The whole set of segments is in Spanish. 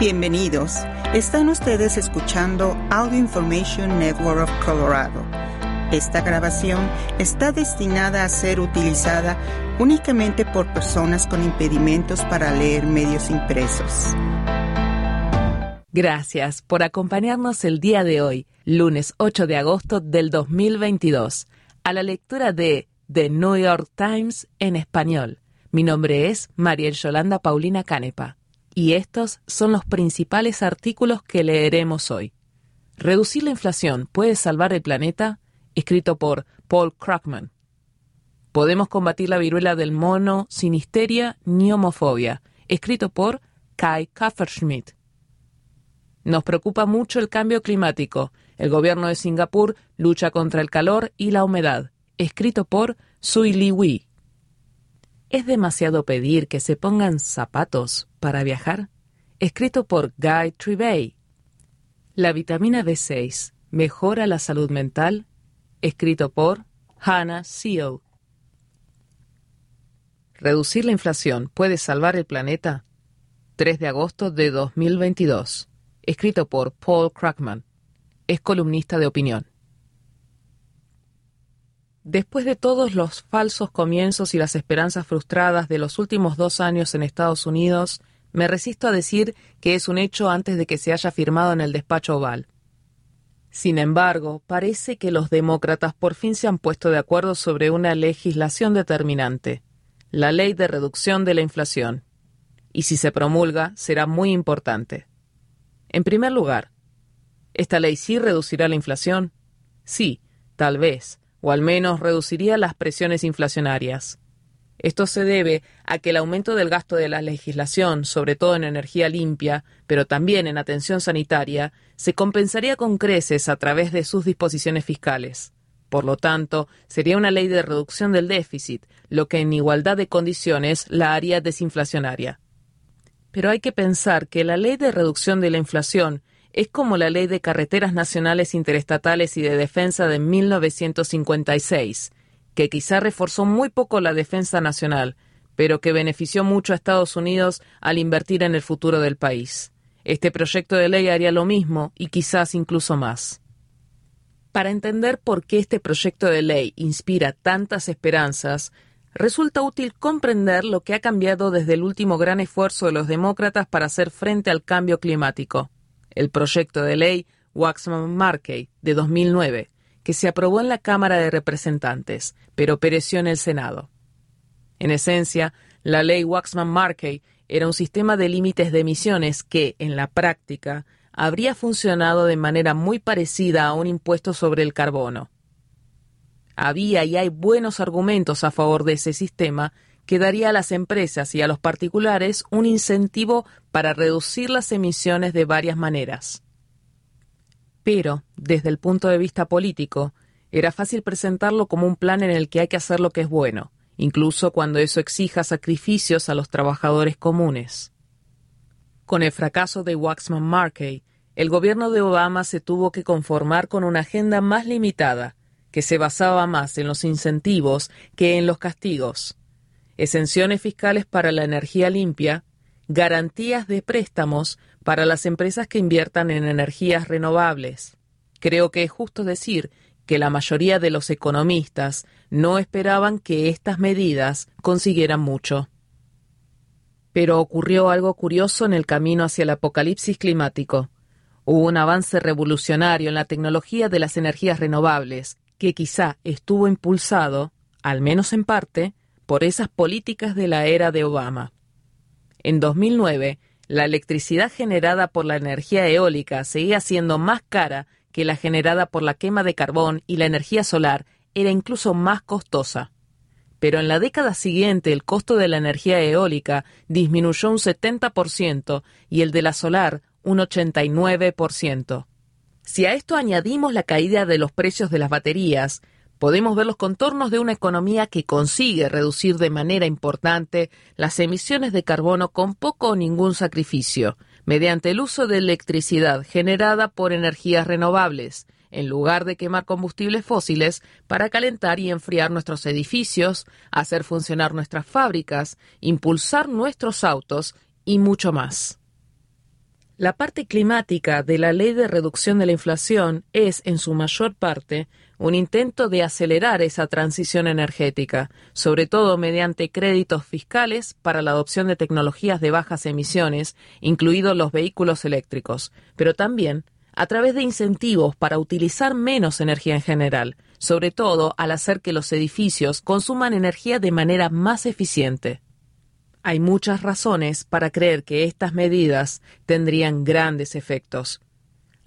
Bienvenidos. Están ustedes escuchando Audio Information Network of Colorado. Esta grabación está destinada a ser utilizada únicamente por personas con impedimentos para leer medios impresos. Gracias por acompañarnos el día de hoy, lunes 8 de agosto del 2022, a la lectura de The New York Times en español. Mi nombre es Mariel Yolanda Paulina Canepa y estos son los principales artículos que leeremos hoy. ¿Reducir la inflación puede salvar el planeta? Escrito por Paul Krugman. ¿Podemos combatir la viruela del mono sin histeria ni homofobia? Escrito por Kai Kafferschmidt. Nos preocupa mucho el cambio climático. El gobierno de Singapur lucha contra el calor y la humedad. Escrito por Sui Li Wei. ¿Es demasiado pedir que se pongan zapatos para viajar? Escrito por Guy Trivey. La vitamina B6 mejora la salud mental. Escrito por Hannah Seal. ¿Reducir la inflación puede salvar el planeta? 3 de agosto de 2022. Escrito por Paul Krugman. Es columnista de opinión. Después de todos los falsos comienzos y las esperanzas frustradas de los últimos dos años en Estados Unidos, me resisto a decir que es un hecho antes de que se haya firmado en el despacho oval. Sin embargo, parece que los demócratas por fin se han puesto de acuerdo sobre una legislación determinante, la ley de reducción de la inflación. Y si se promulga, será muy importante. En primer lugar, ¿esta ley sí reducirá la inflación? Sí, tal vez, o al menos reduciría las presiones inflacionarias. Esto se debe a que el aumento del gasto de la legislación, sobre todo en energía limpia, pero también en atención sanitaria, se compensaría con creces a través de sus disposiciones fiscales. Por lo tanto, sería una ley de reducción del déficit, lo que en igualdad de condiciones la haría desinflacionaria. Pero hay que pensar que la ley de reducción de la inflación es como la Ley de Carreteras Nacionales Interestatales y de Defensa de 1956, que quizá reforzó muy poco la defensa nacional, pero que benefició mucho a Estados Unidos al invertir en el futuro del país. Este proyecto de ley haría lo mismo y quizás incluso más. Para entender por qué este proyecto de ley inspira tantas esperanzas, resulta útil comprender lo que ha cambiado desde el último gran esfuerzo de los demócratas para hacer frente al cambio climático el proyecto de ley Waxman-Markey de 2009, que se aprobó en la Cámara de Representantes, pero pereció en el Senado. En esencia, la ley Waxman-Markey era un sistema de límites de emisiones que, en la práctica, habría funcionado de manera muy parecida a un impuesto sobre el carbono. Había y hay buenos argumentos a favor de ese sistema que daría a las empresas y a los particulares un incentivo para reducir las emisiones de varias maneras. Pero, desde el punto de vista político, era fácil presentarlo como un plan en el que hay que hacer lo que es bueno, incluso cuando eso exija sacrificios a los trabajadores comunes. Con el fracaso de Waxman Markey, el gobierno de Obama se tuvo que conformar con una agenda más limitada, que se basaba más en los incentivos que en los castigos exenciones fiscales para la energía limpia, garantías de préstamos para las empresas que inviertan en energías renovables. Creo que es justo decir que la mayoría de los economistas no esperaban que estas medidas consiguieran mucho. Pero ocurrió algo curioso en el camino hacia el apocalipsis climático. Hubo un avance revolucionario en la tecnología de las energías renovables, que quizá estuvo impulsado, al menos en parte, por esas políticas de la era de Obama. En 2009, la electricidad generada por la energía eólica seguía siendo más cara que la generada por la quema de carbón y la energía solar era incluso más costosa. Pero en la década siguiente el costo de la energía eólica disminuyó un 70% y el de la solar un 89%. Si a esto añadimos la caída de los precios de las baterías, podemos ver los contornos de una economía que consigue reducir de manera importante las emisiones de carbono con poco o ningún sacrificio, mediante el uso de electricidad generada por energías renovables, en lugar de quemar combustibles fósiles para calentar y enfriar nuestros edificios, hacer funcionar nuestras fábricas, impulsar nuestros autos y mucho más. La parte climática de la ley de reducción de la inflación es, en su mayor parte, un intento de acelerar esa transición energética, sobre todo mediante créditos fiscales para la adopción de tecnologías de bajas emisiones, incluidos los vehículos eléctricos, pero también a través de incentivos para utilizar menos energía en general, sobre todo al hacer que los edificios consuman energía de manera más eficiente. Hay muchas razones para creer que estas medidas tendrían grandes efectos.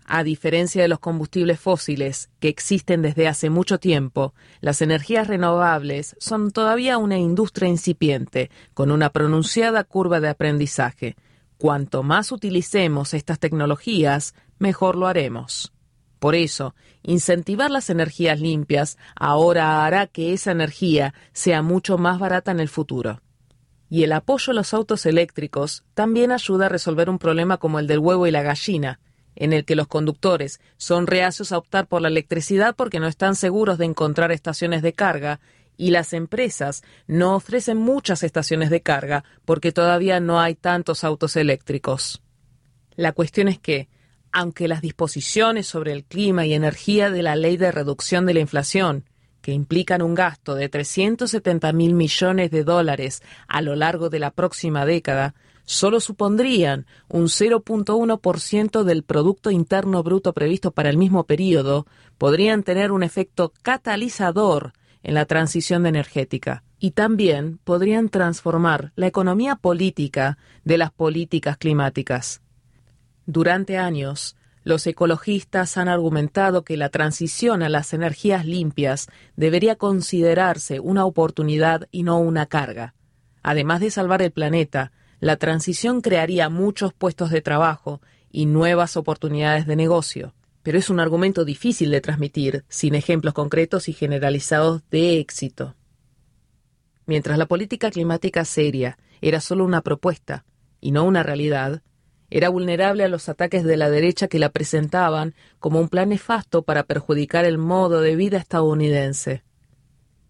A diferencia de los combustibles fósiles, que existen desde hace mucho tiempo, las energías renovables son todavía una industria incipiente, con una pronunciada curva de aprendizaje. Cuanto más utilicemos estas tecnologías, mejor lo haremos. Por eso, incentivar las energías limpias ahora hará que esa energía sea mucho más barata en el futuro y el apoyo a los autos eléctricos también ayuda a resolver un problema como el del huevo y la gallina, en el que los conductores son reacios a optar por la electricidad porque no están seguros de encontrar estaciones de carga y las empresas no ofrecen muchas estaciones de carga porque todavía no hay tantos autos eléctricos. La cuestión es que, aunque las disposiciones sobre el clima y energía de la ley de reducción de la inflación que implican un gasto de 370 mil millones de dólares a lo largo de la próxima década, solo supondrían un 0.1% del Producto Interno Bruto previsto para el mismo periodo, podrían tener un efecto catalizador en la transición energética y también podrían transformar la economía política de las políticas climáticas. Durante años, los ecologistas han argumentado que la transición a las energías limpias debería considerarse una oportunidad y no una carga. Además de salvar el planeta, la transición crearía muchos puestos de trabajo y nuevas oportunidades de negocio. Pero es un argumento difícil de transmitir sin ejemplos concretos y generalizados de éxito. Mientras la política climática seria era solo una propuesta y no una realidad, era vulnerable a los ataques de la derecha que la presentaban como un plan nefasto para perjudicar el modo de vida estadounidense.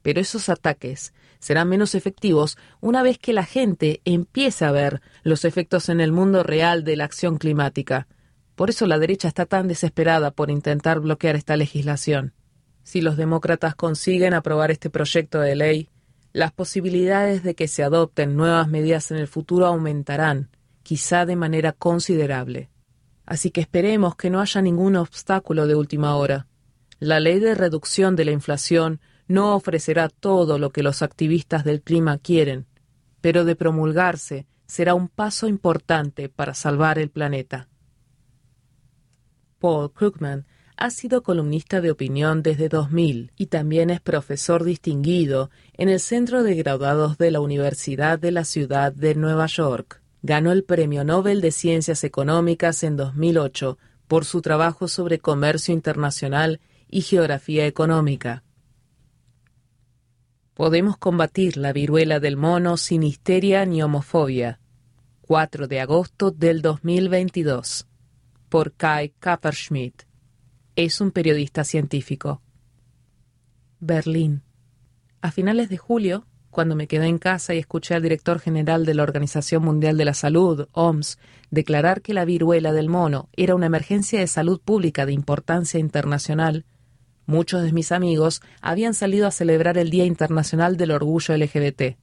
Pero esos ataques serán menos efectivos una vez que la gente empiece a ver los efectos en el mundo real de la acción climática. Por eso la derecha está tan desesperada por intentar bloquear esta legislación. Si los demócratas consiguen aprobar este proyecto de ley, las posibilidades de que se adopten nuevas medidas en el futuro aumentarán, quizá de manera considerable. Así que esperemos que no haya ningún obstáculo de última hora. La ley de reducción de la inflación no ofrecerá todo lo que los activistas del clima quieren, pero de promulgarse será un paso importante para salvar el planeta. Paul Krugman ha sido columnista de opinión desde 2000 y también es profesor distinguido en el Centro de Graduados de la Universidad de la Ciudad de Nueva York ganó el Premio Nobel de Ciencias Económicas en 2008 por su trabajo sobre comercio internacional y geografía económica. Podemos combatir la viruela del mono sin histeria ni homofobia. 4 de agosto del 2022. Por Kai Kapperschmidt. Es un periodista científico. Berlín. A finales de julio, cuando me quedé en casa y escuché al director general de la Organización Mundial de la Salud, OMS, declarar que la viruela del mono era una emergencia de salud pública de importancia internacional, muchos de mis amigos habían salido a celebrar el Día Internacional del Orgullo LGBT.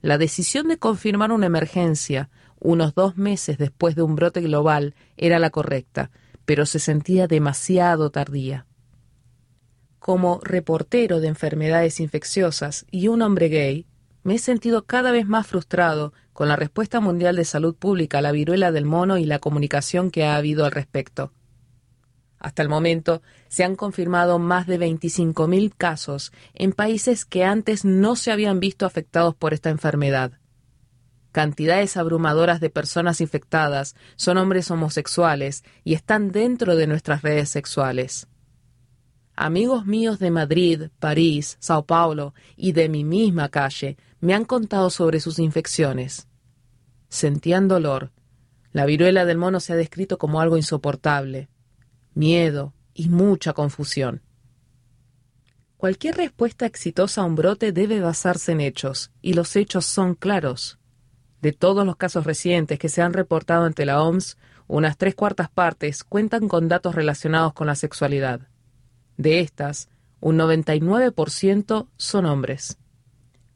La decisión de confirmar una emergencia unos dos meses después de un brote global era la correcta, pero se sentía demasiado tardía como reportero de enfermedades infecciosas y un hombre gay, me he sentido cada vez más frustrado con la respuesta mundial de salud pública a la viruela del mono y la comunicación que ha habido al respecto. Hasta el momento se han confirmado más de 25.000 casos en países que antes no se habían visto afectados por esta enfermedad. Cantidades abrumadoras de personas infectadas son hombres homosexuales y están dentro de nuestras redes sexuales. Amigos míos de Madrid, París, Sao Paulo y de mi misma calle me han contado sobre sus infecciones. Sentían dolor. La viruela del mono se ha descrito como algo insoportable. Miedo y mucha confusión. Cualquier respuesta exitosa a un brote debe basarse en hechos, y los hechos son claros. De todos los casos recientes que se han reportado ante la OMS, unas tres cuartas partes cuentan con datos relacionados con la sexualidad. De estas, un 99% son hombres.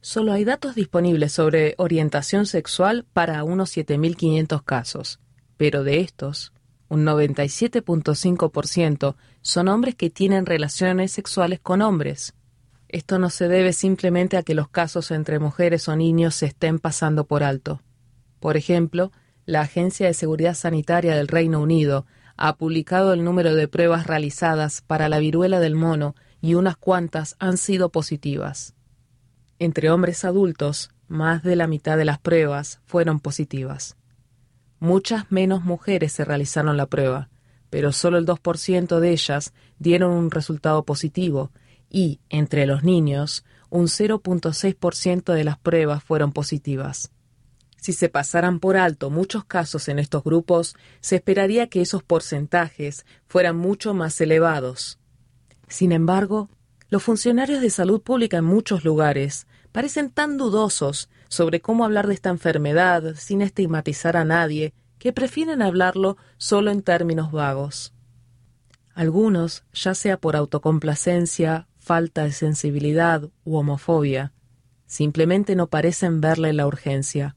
Solo hay datos disponibles sobre orientación sexual para unos 7.500 casos, pero de estos, un 97.5% son hombres que tienen relaciones sexuales con hombres. Esto no se debe simplemente a que los casos entre mujeres o niños se estén pasando por alto. Por ejemplo, la Agencia de Seguridad Sanitaria del Reino Unido ha publicado el número de pruebas realizadas para la viruela del mono y unas cuantas han sido positivas. Entre hombres adultos, más de la mitad de las pruebas fueron positivas. Muchas menos mujeres se realizaron la prueba, pero solo el 2% de ellas dieron un resultado positivo y, entre los niños, un 0.6% de las pruebas fueron positivas. Si se pasaran por alto muchos casos en estos grupos, se esperaría que esos porcentajes fueran mucho más elevados. Sin embargo, los funcionarios de salud pública en muchos lugares parecen tan dudosos sobre cómo hablar de esta enfermedad sin estigmatizar a nadie que prefieren hablarlo solo en términos vagos. Algunos, ya sea por autocomplacencia, falta de sensibilidad u homofobia, simplemente no parecen verle la urgencia.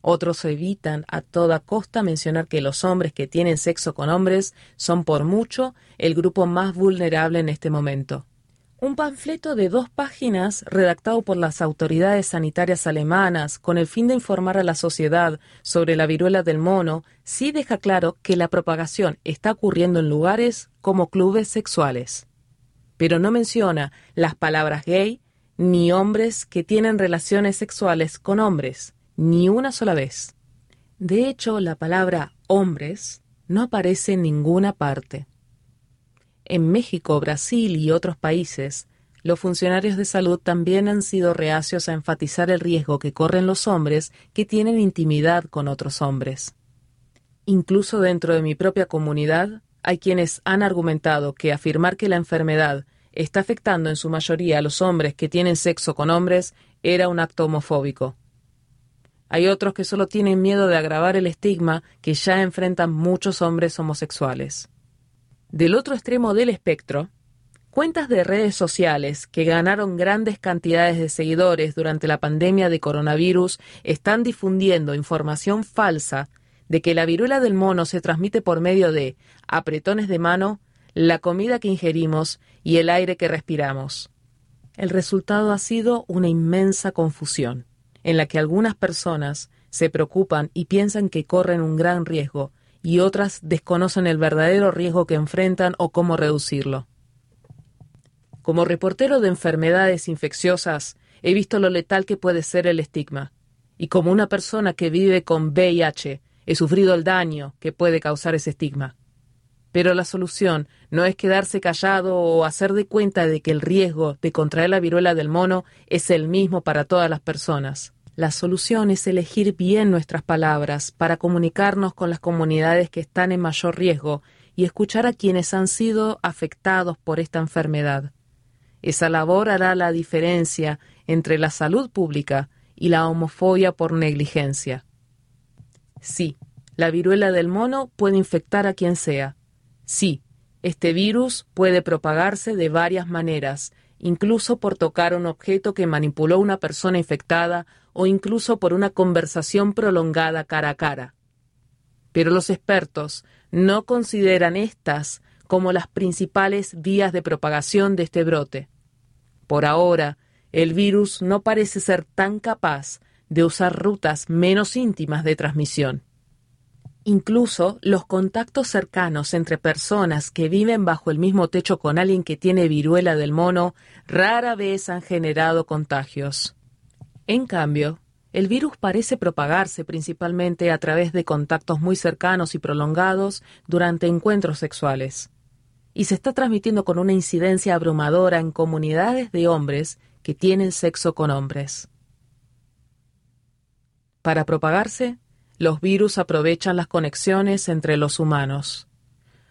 Otros evitan a toda costa mencionar que los hombres que tienen sexo con hombres son por mucho el grupo más vulnerable en este momento. Un panfleto de dos páginas redactado por las autoridades sanitarias alemanas con el fin de informar a la sociedad sobre la viruela del mono sí deja claro que la propagación está ocurriendo en lugares como clubes sexuales. Pero no menciona las palabras gay ni hombres que tienen relaciones sexuales con hombres, ni una sola vez. De hecho, la palabra hombres no aparece en ninguna parte. En México, Brasil y otros países, los funcionarios de salud también han sido reacios a enfatizar el riesgo que corren los hombres que tienen intimidad con otros hombres. Incluso dentro de mi propia comunidad, hay quienes han argumentado que afirmar que la enfermedad está afectando en su mayoría a los hombres que tienen sexo con hombres era un acto homofóbico. Hay otros que solo tienen miedo de agravar el estigma que ya enfrentan muchos hombres homosexuales. Del otro extremo del espectro, cuentas de redes sociales que ganaron grandes cantidades de seguidores durante la pandemia de coronavirus están difundiendo información falsa de que la viruela del mono se transmite por medio de apretones de mano, la comida que ingerimos y el aire que respiramos. El resultado ha sido una inmensa confusión, en la que algunas personas se preocupan y piensan que corren un gran riesgo y otras desconocen el verdadero riesgo que enfrentan o cómo reducirlo. Como reportero de enfermedades infecciosas, he visto lo letal que puede ser el estigma, y como una persona que vive con VIH, he sufrido el daño que puede causar ese estigma. Pero la solución no es quedarse callado o hacer de cuenta de que el riesgo de contraer la viruela del mono es el mismo para todas las personas. La solución es elegir bien nuestras palabras para comunicarnos con las comunidades que están en mayor riesgo y escuchar a quienes han sido afectados por esta enfermedad. Esa labor hará la diferencia entre la salud pública y la homofobia por negligencia. Sí, la viruela del mono puede infectar a quien sea. Sí, este virus puede propagarse de varias maneras, incluso por tocar un objeto que manipuló una persona infectada o incluso por una conversación prolongada cara a cara. Pero los expertos no consideran estas como las principales vías de propagación de este brote. Por ahora, el virus no parece ser tan capaz de usar rutas menos íntimas de transmisión. Incluso los contactos cercanos entre personas que viven bajo el mismo techo con alguien que tiene viruela del mono rara vez han generado contagios. En cambio, el virus parece propagarse principalmente a través de contactos muy cercanos y prolongados durante encuentros sexuales, y se está transmitiendo con una incidencia abrumadora en comunidades de hombres que tienen sexo con hombres. Para propagarse, los virus aprovechan las conexiones entre los humanos.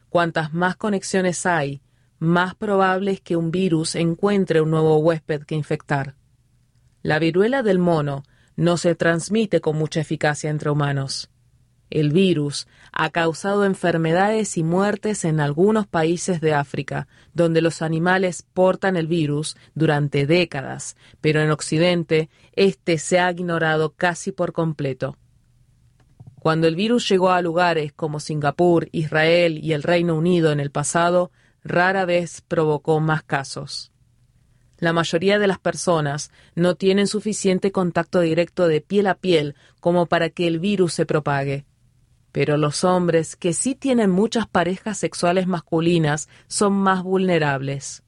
Cuantas más conexiones hay, más probable es que un virus encuentre un nuevo huésped que infectar. La viruela del mono no se transmite con mucha eficacia entre humanos. El virus ha causado enfermedades y muertes en algunos países de África, donde los animales portan el virus durante décadas, pero en Occidente este se ha ignorado casi por completo. Cuando el virus llegó a lugares como Singapur, Israel y el Reino Unido en el pasado, rara vez provocó más casos. La mayoría de las personas no tienen suficiente contacto directo de piel a piel como para que el virus se propague. Pero los hombres que sí tienen muchas parejas sexuales masculinas son más vulnerables.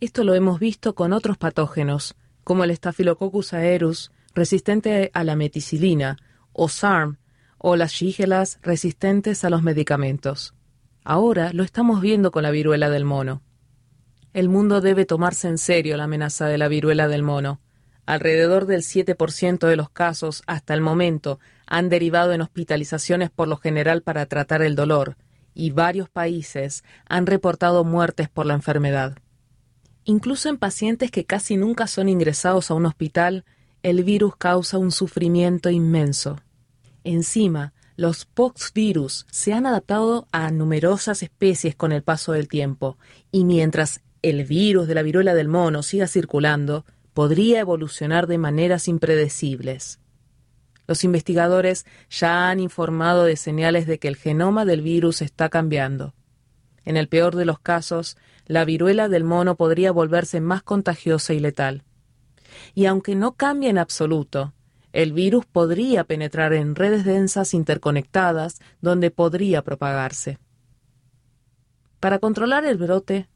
Esto lo hemos visto con otros patógenos, como el Staphylococcus aureus, resistente a la meticilina, o SARM, o las shígelas resistentes a los medicamentos. Ahora lo estamos viendo con la viruela del mono. El mundo debe tomarse en serio la amenaza de la viruela del mono. Alrededor del 7% de los casos hasta el momento han derivado en hospitalizaciones por lo general para tratar el dolor, y varios países han reportado muertes por la enfermedad. Incluso en pacientes que casi nunca son ingresados a un hospital, el virus causa un sufrimiento inmenso. Encima, los poxvirus se han adaptado a numerosas especies con el paso del tiempo, y mientras el virus de la viruela del mono siga circulando, podría evolucionar de maneras impredecibles. Los investigadores ya han informado de señales de que el genoma del virus está cambiando. En el peor de los casos, la viruela del mono podría volverse más contagiosa y letal. Y aunque no cambie en absoluto, el virus podría penetrar en redes densas interconectadas donde podría propagarse. Para controlar el brote,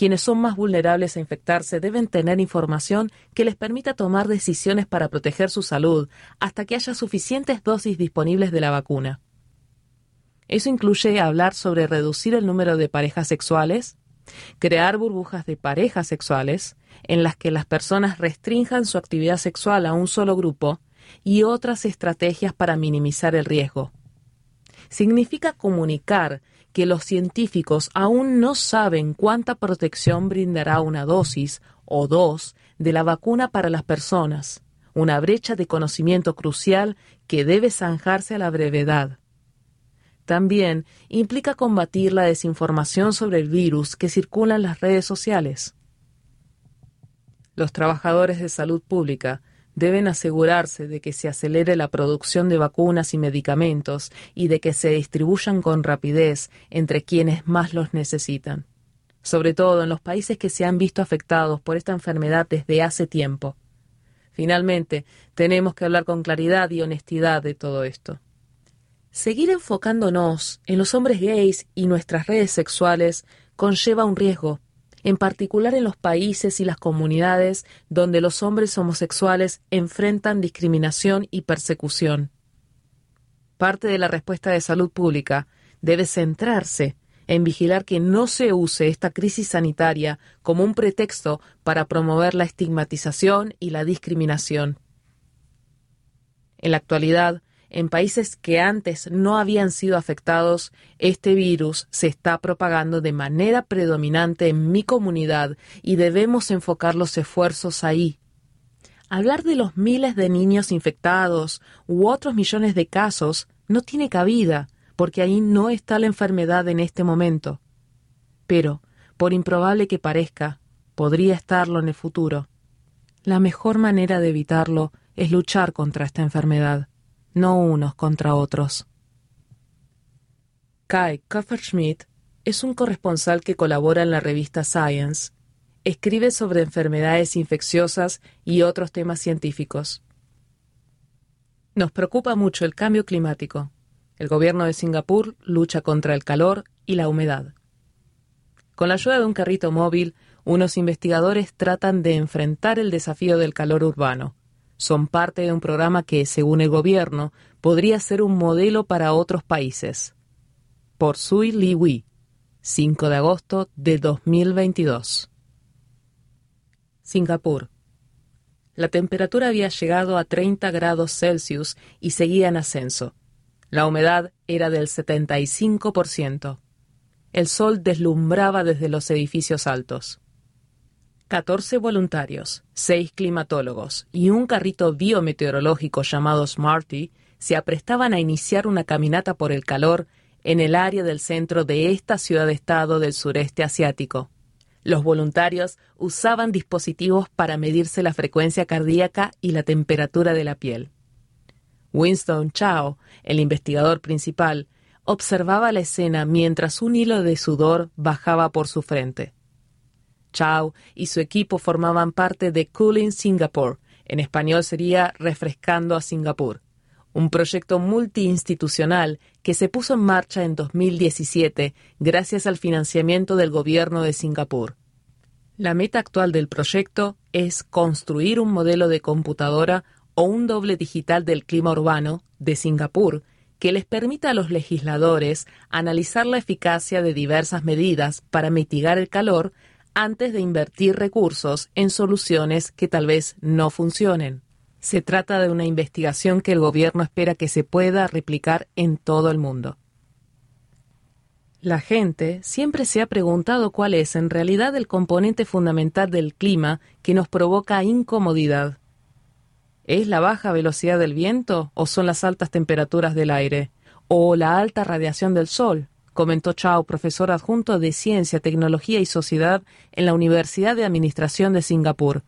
quienes son más vulnerables a infectarse deben tener información que les permita tomar decisiones para proteger su salud hasta que haya suficientes dosis disponibles de la vacuna. Eso incluye hablar sobre reducir el número de parejas sexuales, crear burbujas de parejas sexuales en las que las personas restrinjan su actividad sexual a un solo grupo y otras estrategias para minimizar el riesgo. Significa comunicar que los científicos aún no saben cuánta protección brindará una dosis o dos de la vacuna para las personas, una brecha de conocimiento crucial que debe zanjarse a la brevedad. También implica combatir la desinformación sobre el virus que circula en las redes sociales. Los trabajadores de salud pública deben asegurarse de que se acelere la producción de vacunas y medicamentos y de que se distribuyan con rapidez entre quienes más los necesitan, sobre todo en los países que se han visto afectados por esta enfermedad desde hace tiempo. Finalmente, tenemos que hablar con claridad y honestidad de todo esto. Seguir enfocándonos en los hombres gays y nuestras redes sexuales conlleva un riesgo en particular en los países y las comunidades donde los hombres homosexuales enfrentan discriminación y persecución. Parte de la respuesta de salud pública debe centrarse en vigilar que no se use esta crisis sanitaria como un pretexto para promover la estigmatización y la discriminación. En la actualidad, en países que antes no habían sido afectados, este virus se está propagando de manera predominante en mi comunidad y debemos enfocar los esfuerzos ahí. Hablar de los miles de niños infectados u otros millones de casos no tiene cabida, porque ahí no está la enfermedad en este momento. Pero, por improbable que parezca, podría estarlo en el futuro. La mejor manera de evitarlo es luchar contra esta enfermedad no unos contra otros. Kai Kofferschmidt es un corresponsal que colabora en la revista Science. Escribe sobre enfermedades infecciosas y otros temas científicos. Nos preocupa mucho el cambio climático. El gobierno de Singapur lucha contra el calor y la humedad. Con la ayuda de un carrito móvil, unos investigadores tratan de enfrentar el desafío del calor urbano son parte de un programa que, según el gobierno, podría ser un modelo para otros países. Por Sui Li Wei, 5 de agosto de 2022. Singapur. La temperatura había llegado a 30 grados Celsius y seguía en ascenso. La humedad era del 75%. El sol deslumbraba desde los edificios altos. 14 voluntarios, 6 climatólogos y un carrito biometeorológico llamado Smarty se aprestaban a iniciar una caminata por el calor en el área del centro de esta ciudad-estado del sureste asiático. Los voluntarios usaban dispositivos para medirse la frecuencia cardíaca y la temperatura de la piel. Winston Chao, el investigador principal, observaba la escena mientras un hilo de sudor bajaba por su frente. Chao y su equipo formaban parte de Cooling Singapore, en español sería Refrescando a Singapur, un proyecto multiinstitucional que se puso en marcha en 2017 gracias al financiamiento del gobierno de Singapur. La meta actual del proyecto es construir un modelo de computadora o un doble digital del clima urbano de Singapur que les permita a los legisladores analizar la eficacia de diversas medidas para mitigar el calor antes de invertir recursos en soluciones que tal vez no funcionen. Se trata de una investigación que el gobierno espera que se pueda replicar en todo el mundo. La gente siempre se ha preguntado cuál es en realidad el componente fundamental del clima que nos provoca incomodidad. ¿Es la baja velocidad del viento o son las altas temperaturas del aire? ¿O la alta radiación del sol? Comentó Chao, profesor adjunto de Ciencia, Tecnología y Sociedad en la Universidad de Administración de Singapur.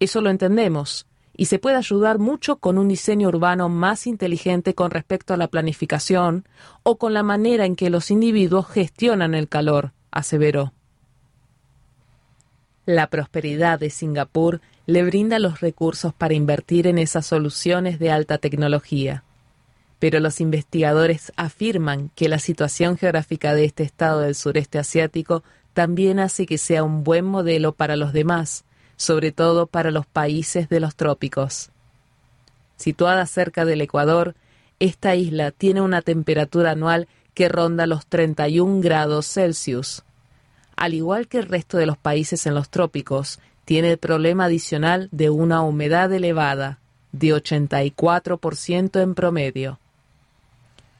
Eso lo entendemos, y se puede ayudar mucho con un diseño urbano más inteligente con respecto a la planificación o con la manera en que los individuos gestionan el calor, aseveró. La prosperidad de Singapur le brinda los recursos para invertir en esas soluciones de alta tecnología pero los investigadores afirman que la situación geográfica de este estado del sureste asiático también hace que sea un buen modelo para los demás, sobre todo para los países de los trópicos. Situada cerca del Ecuador, esta isla tiene una temperatura anual que ronda los 31 grados Celsius. Al igual que el resto de los países en los trópicos, tiene el problema adicional de una humedad elevada, de 84% en promedio.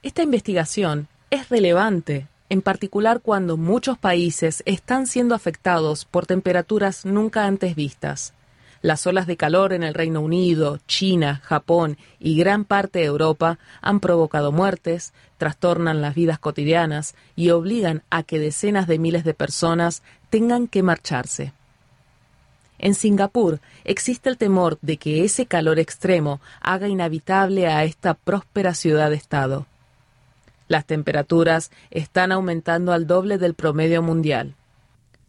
Esta investigación es relevante, en particular cuando muchos países están siendo afectados por temperaturas nunca antes vistas. Las olas de calor en el Reino Unido, China, Japón y gran parte de Europa han provocado muertes, trastornan las vidas cotidianas y obligan a que decenas de miles de personas tengan que marcharse. En Singapur existe el temor de que ese calor extremo haga inhabitable a esta próspera ciudad-estado. Las temperaturas están aumentando al doble del promedio mundial.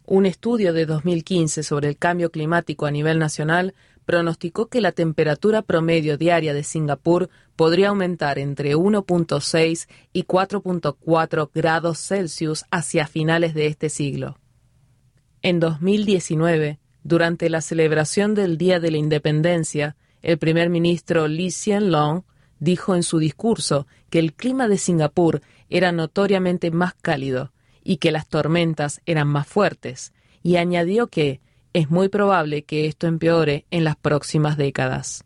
Un estudio de 2015 sobre el cambio climático a nivel nacional pronosticó que la temperatura promedio diaria de Singapur podría aumentar entre 1.6 y 4.4 grados Celsius hacia finales de este siglo. En 2019, durante la celebración del Día de la Independencia, el primer ministro Lee Hsien Loong dijo en su discurso que el clima de Singapur era notoriamente más cálido y que las tormentas eran más fuertes, y añadió que es muy probable que esto empeore en las próximas décadas.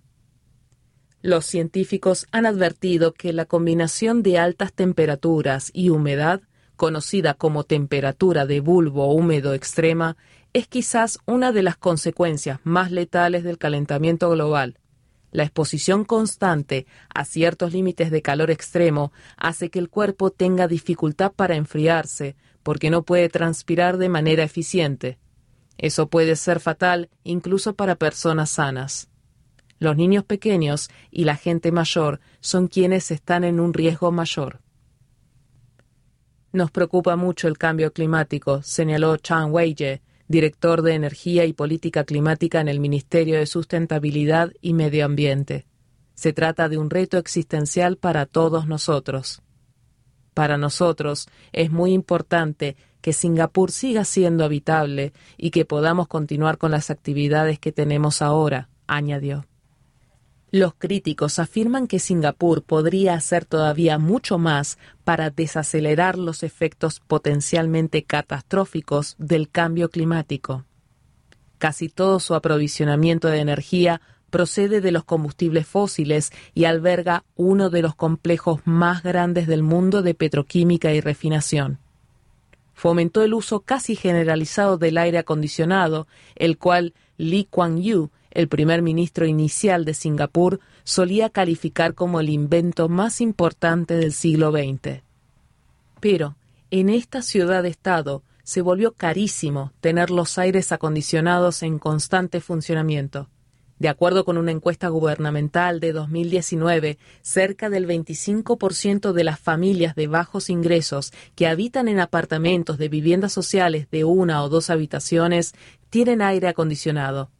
Los científicos han advertido que la combinación de altas temperaturas y humedad, conocida como temperatura de bulbo húmedo extrema, es quizás una de las consecuencias más letales del calentamiento global la exposición constante a ciertos límites de calor extremo hace que el cuerpo tenga dificultad para enfriarse porque no puede transpirar de manera eficiente. Eso puede ser fatal incluso para personas sanas. Los niños pequeños y la gente mayor son quienes están en un riesgo mayor. Nos preocupa mucho el cambio climático, señaló Chan Weije, director de Energía y Política Climática en el Ministerio de Sustentabilidad y Medio Ambiente. Se trata de un reto existencial para todos nosotros. Para nosotros es muy importante que Singapur siga siendo habitable y que podamos continuar con las actividades que tenemos ahora, añadió. Los críticos afirman que Singapur podría hacer todavía mucho más para desacelerar los efectos potencialmente catastróficos del cambio climático. Casi todo su aprovisionamiento de energía procede de los combustibles fósiles y alberga uno de los complejos más grandes del mundo de petroquímica y refinación. fomentó el uso casi generalizado del aire acondicionado, el cual Lee Kuan Yew, el primer ministro inicial de Singapur, solía calificar como el invento más importante del siglo XX. Pero, en esta ciudad-estado, se volvió carísimo tener los aires acondicionados en constante funcionamiento. De acuerdo con una encuesta gubernamental de 2019, cerca del 25% de las familias de bajos ingresos que habitan en apartamentos de viviendas sociales de una o dos habitaciones tienen aire acondicionado.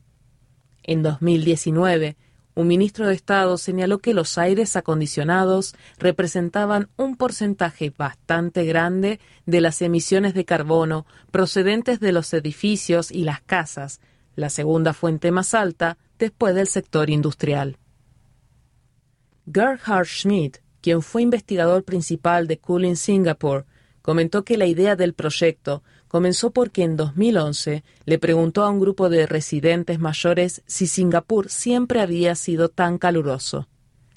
En 2019, un ministro de Estado señaló que los aires acondicionados representaban un porcentaje bastante grande de las emisiones de carbono procedentes de los edificios y las casas, la segunda fuente más alta después del sector industrial. Gerhard Schmidt, quien fue investigador principal de Cooling Singapore, comentó que la idea del proyecto comenzó porque en 2011 le preguntó a un grupo de residentes mayores si Singapur siempre había sido tan caluroso.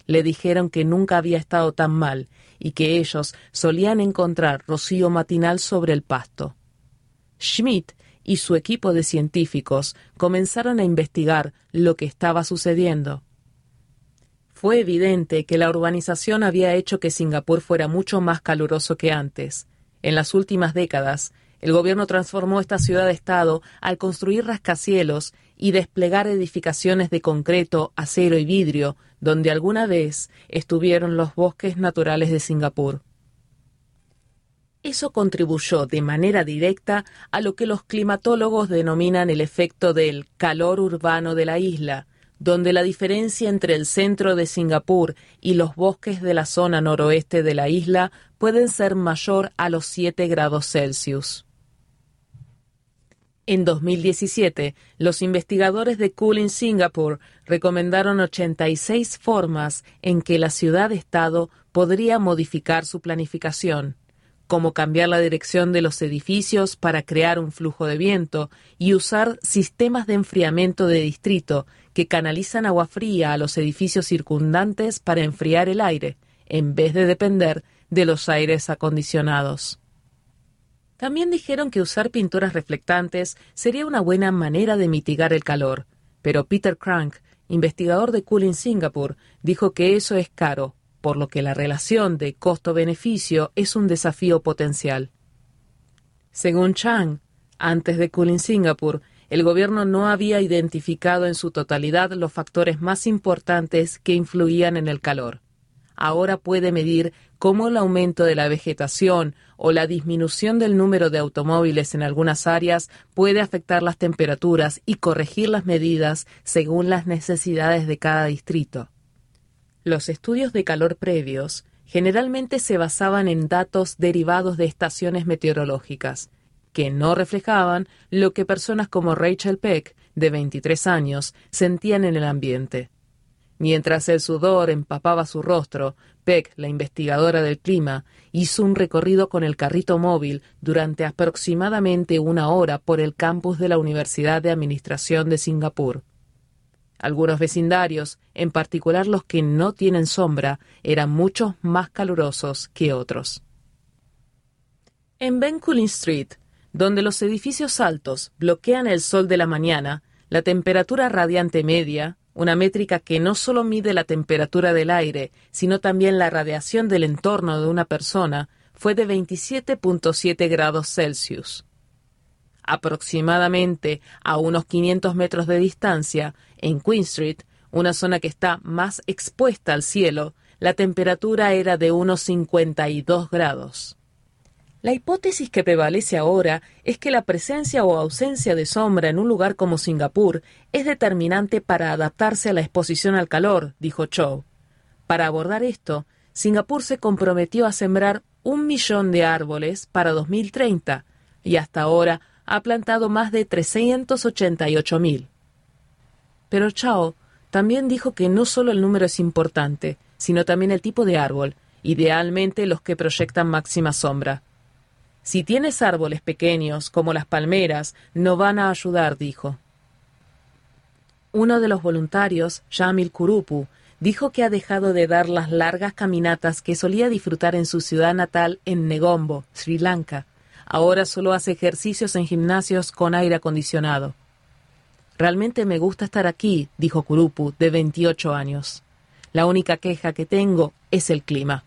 Le dijeron que nunca había estado tan mal y que ellos solían encontrar rocío matinal sobre el pasto. Schmidt y su equipo de científicos comenzaron a investigar lo que estaba sucediendo. Fue evidente que la urbanización había hecho que Singapur fuera mucho más caluroso que antes. En las últimas décadas, el gobierno transformó esta ciudad-estado al construir rascacielos y desplegar edificaciones de concreto, acero y vidrio, donde alguna vez estuvieron los bosques naturales de Singapur. Eso contribuyó de manera directa a lo que los climatólogos denominan el efecto del calor urbano de la isla, donde la diferencia entre el centro de Singapur y los bosques de la zona noroeste de la isla pueden ser mayor a los 7 grados Celsius. En 2017, los investigadores de Cooling Singapore recomendaron 86 formas en que la ciudad-estado podría modificar su planificación como cambiar la dirección de los edificios para crear un flujo de viento y usar sistemas de enfriamiento de distrito que canalizan agua fría a los edificios circundantes para enfriar el aire, en vez de depender de los aires acondicionados. También dijeron que usar pinturas reflectantes sería una buena manera de mitigar el calor, pero Peter Crank, investigador de Cooling Singapore, dijo que eso es caro por lo que la relación de costo-beneficio es un desafío potencial. Según Chang, antes de Cooling Singapore, el gobierno no había identificado en su totalidad los factores más importantes que influían en el calor. Ahora puede medir cómo el aumento de la vegetación o la disminución del número de automóviles en algunas áreas puede afectar las temperaturas y corregir las medidas según las necesidades de cada distrito. Los estudios de calor previos generalmente se basaban en datos derivados de estaciones meteorológicas, que no reflejaban lo que personas como Rachel Peck, de 23 años, sentían en el ambiente. Mientras el sudor empapaba su rostro, Peck, la investigadora del clima, hizo un recorrido con el carrito móvil durante aproximadamente una hora por el campus de la Universidad de Administración de Singapur. Algunos vecindarios, en particular los que no tienen sombra, eran mucho más calurosos que otros. En Bencoolen Street, donde los edificios altos bloquean el sol de la mañana, la temperatura radiante media, una métrica que no solo mide la temperatura del aire, sino también la radiación del entorno de una persona, fue de 27.7 grados Celsius. Aproximadamente a unos 500 metros de distancia, en Queen Street, una zona que está más expuesta al cielo, la temperatura era de unos 52 grados. La hipótesis que prevalece ahora es que la presencia o ausencia de sombra en un lugar como Singapur es determinante para adaptarse a la exposición al calor, dijo Chow. Para abordar esto, Singapur se comprometió a sembrar un millón de árboles para 2030 y hasta ahora ha plantado más de 388 mil. Pero Chao también dijo que no solo el número es importante, sino también el tipo de árbol, idealmente los que proyectan máxima sombra. Si tienes árboles pequeños, como las palmeras, no van a ayudar, dijo. Uno de los voluntarios, Jamil Kurupu, dijo que ha dejado de dar las largas caminatas que solía disfrutar en su ciudad natal en Negombo, Sri Lanka, Ahora solo hace ejercicios en gimnasios con aire acondicionado. Realmente me gusta estar aquí, dijo Kurupu, de 28 años. La única queja que tengo es el clima.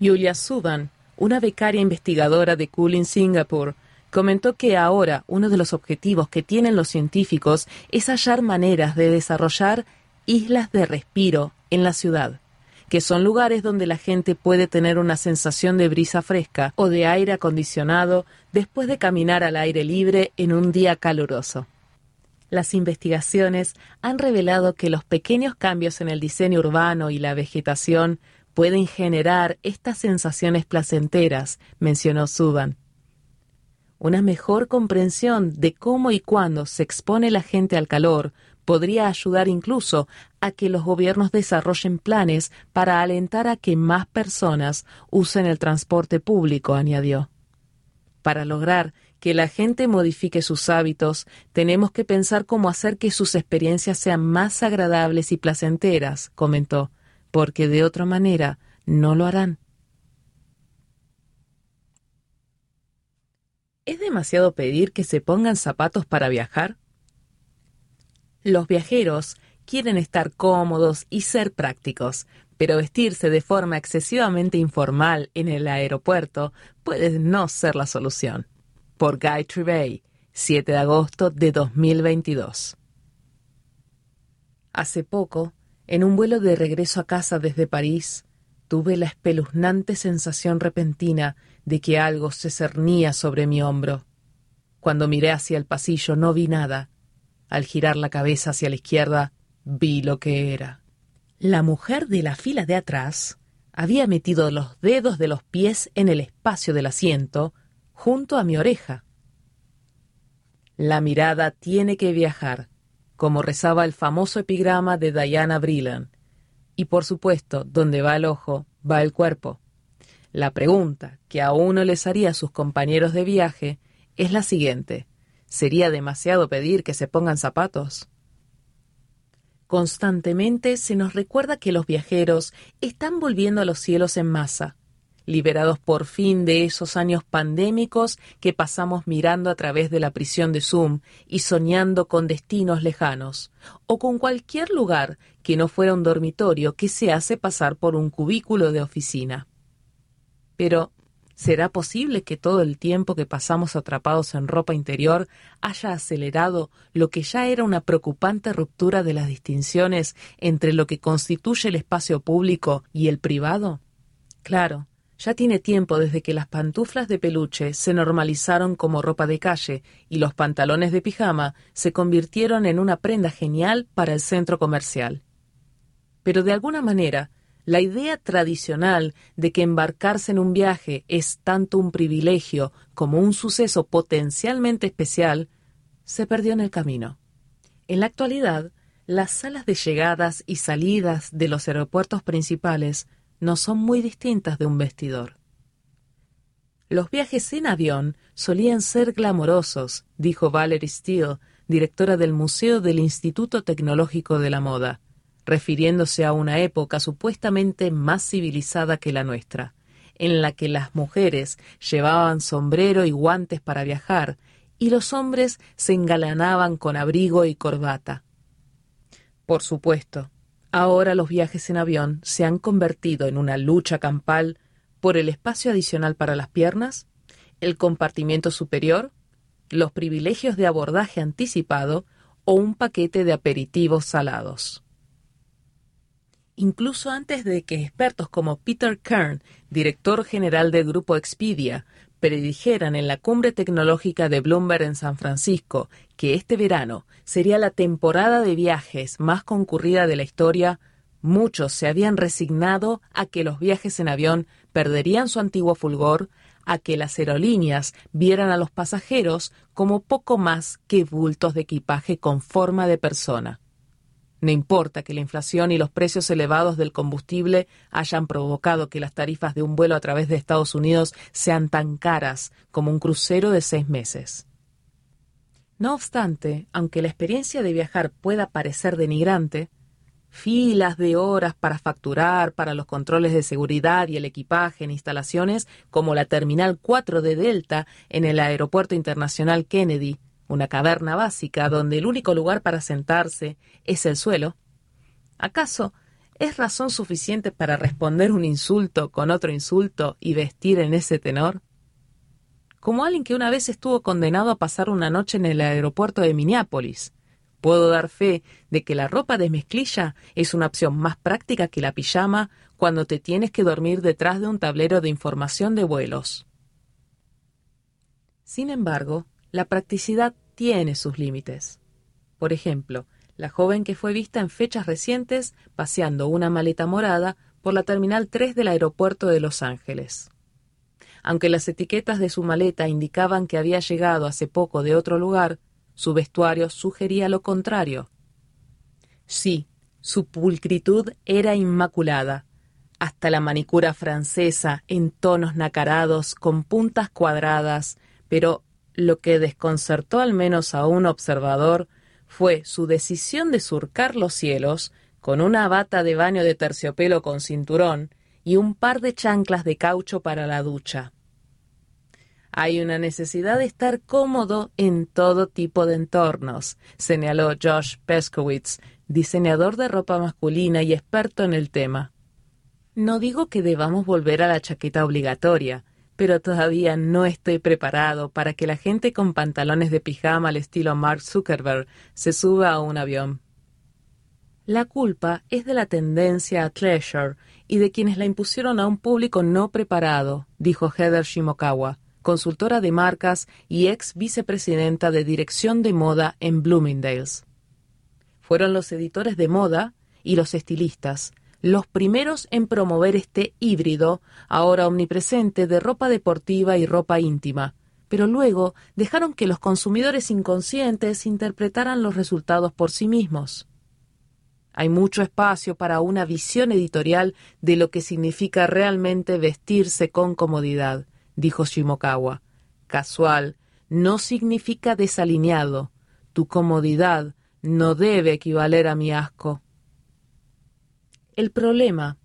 Julia Sudan, una becaria investigadora de Cooling Singapore, comentó que ahora uno de los objetivos que tienen los científicos es hallar maneras de desarrollar islas de respiro en la ciudad, que son lugares donde la gente puede tener una sensación de brisa fresca o de aire acondicionado después de caminar al aire libre en un día caluroso. Las investigaciones han revelado que los pequeños cambios en el diseño urbano y la vegetación pueden generar estas sensaciones placenteras, mencionó Suban. Una mejor comprensión de cómo y cuándo se expone la gente al calor podría ayudar incluso a que los gobiernos desarrollen planes para alentar a que más personas usen el transporte público, añadió. Para lograr que la gente modifique sus hábitos, tenemos que pensar cómo hacer que sus experiencias sean más agradables y placenteras, comentó, porque de otra manera no lo harán. ¿Es demasiado pedir que se pongan zapatos para viajar? Los viajeros quieren estar cómodos y ser prácticos, pero vestirse de forma excesivamente informal en el aeropuerto puede no ser la solución. Por Guy Trivey, 7 de agosto de 2022. Hace poco, en un vuelo de regreso a casa desde París, tuve la espeluznante sensación repentina de que algo se cernía sobre mi hombro. Cuando miré hacia el pasillo no vi nada. Al girar la cabeza hacia la izquierda, vi lo que era. La mujer de la fila de atrás había metido los dedos de los pies en el espacio del asiento, junto a mi oreja. La mirada tiene que viajar, como rezaba el famoso epigrama de Diana Brillan. Y por supuesto, donde va el ojo, va el cuerpo. La pregunta que a uno les haría a sus compañeros de viaje es la siguiente. ¿Sería demasiado pedir que se pongan zapatos? Constantemente se nos recuerda que los viajeros están volviendo a los cielos en masa, liberados por fin de esos años pandémicos que pasamos mirando a través de la prisión de Zoom y soñando con destinos lejanos, o con cualquier lugar que no fuera un dormitorio que se hace pasar por un cubículo de oficina. Pero, ¿será posible que todo el tiempo que pasamos atrapados en ropa interior haya acelerado lo que ya era una preocupante ruptura de las distinciones entre lo que constituye el espacio público y el privado? Claro, ya tiene tiempo desde que las pantuflas de peluche se normalizaron como ropa de calle y los pantalones de pijama se convirtieron en una prenda genial para el centro comercial. Pero de alguna manera, la idea tradicional de que embarcarse en un viaje es tanto un privilegio como un suceso potencialmente especial se perdió en el camino. En la actualidad, las salas de llegadas y salidas de los aeropuertos principales no son muy distintas de un vestidor. Los viajes en avión solían ser glamorosos, dijo Valerie Steele, directora del Museo del Instituto Tecnológico de la Moda refiriéndose a una época supuestamente más civilizada que la nuestra, en la que las mujeres llevaban sombrero y guantes para viajar, y los hombres se engalanaban con abrigo y corbata. Por supuesto, ahora los viajes en avión se han convertido en una lucha campal por el espacio adicional para las piernas, el compartimiento superior, los privilegios de abordaje anticipado o un paquete de aperitivos salados. Incluso antes de que expertos como Peter Kern, director general del grupo Expedia, predijeran en la cumbre tecnológica de Bloomberg en San Francisco que este verano sería la temporada de viajes más concurrida de la historia, muchos se habían resignado a que los viajes en avión perderían su antiguo fulgor, a que las aerolíneas vieran a los pasajeros como poco más que bultos de equipaje con forma de persona. No importa que la inflación y los precios elevados del combustible hayan provocado que las tarifas de un vuelo a través de Estados Unidos sean tan caras como un crucero de seis meses. No obstante, aunque la experiencia de viajar pueda parecer denigrante, filas de horas para facturar, para los controles de seguridad y el equipaje en instalaciones como la Terminal 4 de Delta en el Aeropuerto Internacional Kennedy, una caverna básica donde el único lugar para sentarse es el suelo? ¿Acaso es razón suficiente para responder un insulto con otro insulto y vestir en ese tenor? Como alguien que una vez estuvo condenado a pasar una noche en el aeropuerto de Minneapolis, puedo dar fe de que la ropa de mezclilla es una opción más práctica que la pijama cuando te tienes que dormir detrás de un tablero de información de vuelos. Sin embargo, la practicidad tiene sus límites. Por ejemplo, la joven que fue vista en fechas recientes paseando una maleta morada por la Terminal 3 del aeropuerto de Los Ángeles. Aunque las etiquetas de su maleta indicaban que había llegado hace poco de otro lugar, su vestuario sugería lo contrario. Sí, su pulcritud era inmaculada, hasta la manicura francesa en tonos nacarados con puntas cuadradas, pero lo que desconcertó al menos a un observador fue su decisión de surcar los cielos con una bata de baño de terciopelo con cinturón y un par de chanclas de caucho para la ducha. Hay una necesidad de estar cómodo en todo tipo de entornos, señaló Josh Peskowitz, diseñador de ropa masculina y experto en el tema. No digo que debamos volver a la chaqueta obligatoria, pero todavía no estoy preparado para que la gente con pantalones de pijama al estilo Mark Zuckerberg se suba a un avión. La culpa es de la tendencia a treasure y de quienes la impusieron a un público no preparado, dijo Heather Shimokawa, consultora de marcas y ex vicepresidenta de dirección de moda en Bloomingdale's. Fueron los editores de moda y los estilistas los primeros en promover este híbrido, ahora omnipresente, de ropa deportiva y ropa íntima, pero luego dejaron que los consumidores inconscientes interpretaran los resultados por sí mismos. Hay mucho espacio para una visión editorial de lo que significa realmente vestirse con comodidad, dijo Shimokawa. Casual no significa desalineado. Tu comodidad no debe equivaler a mi asco. El problema,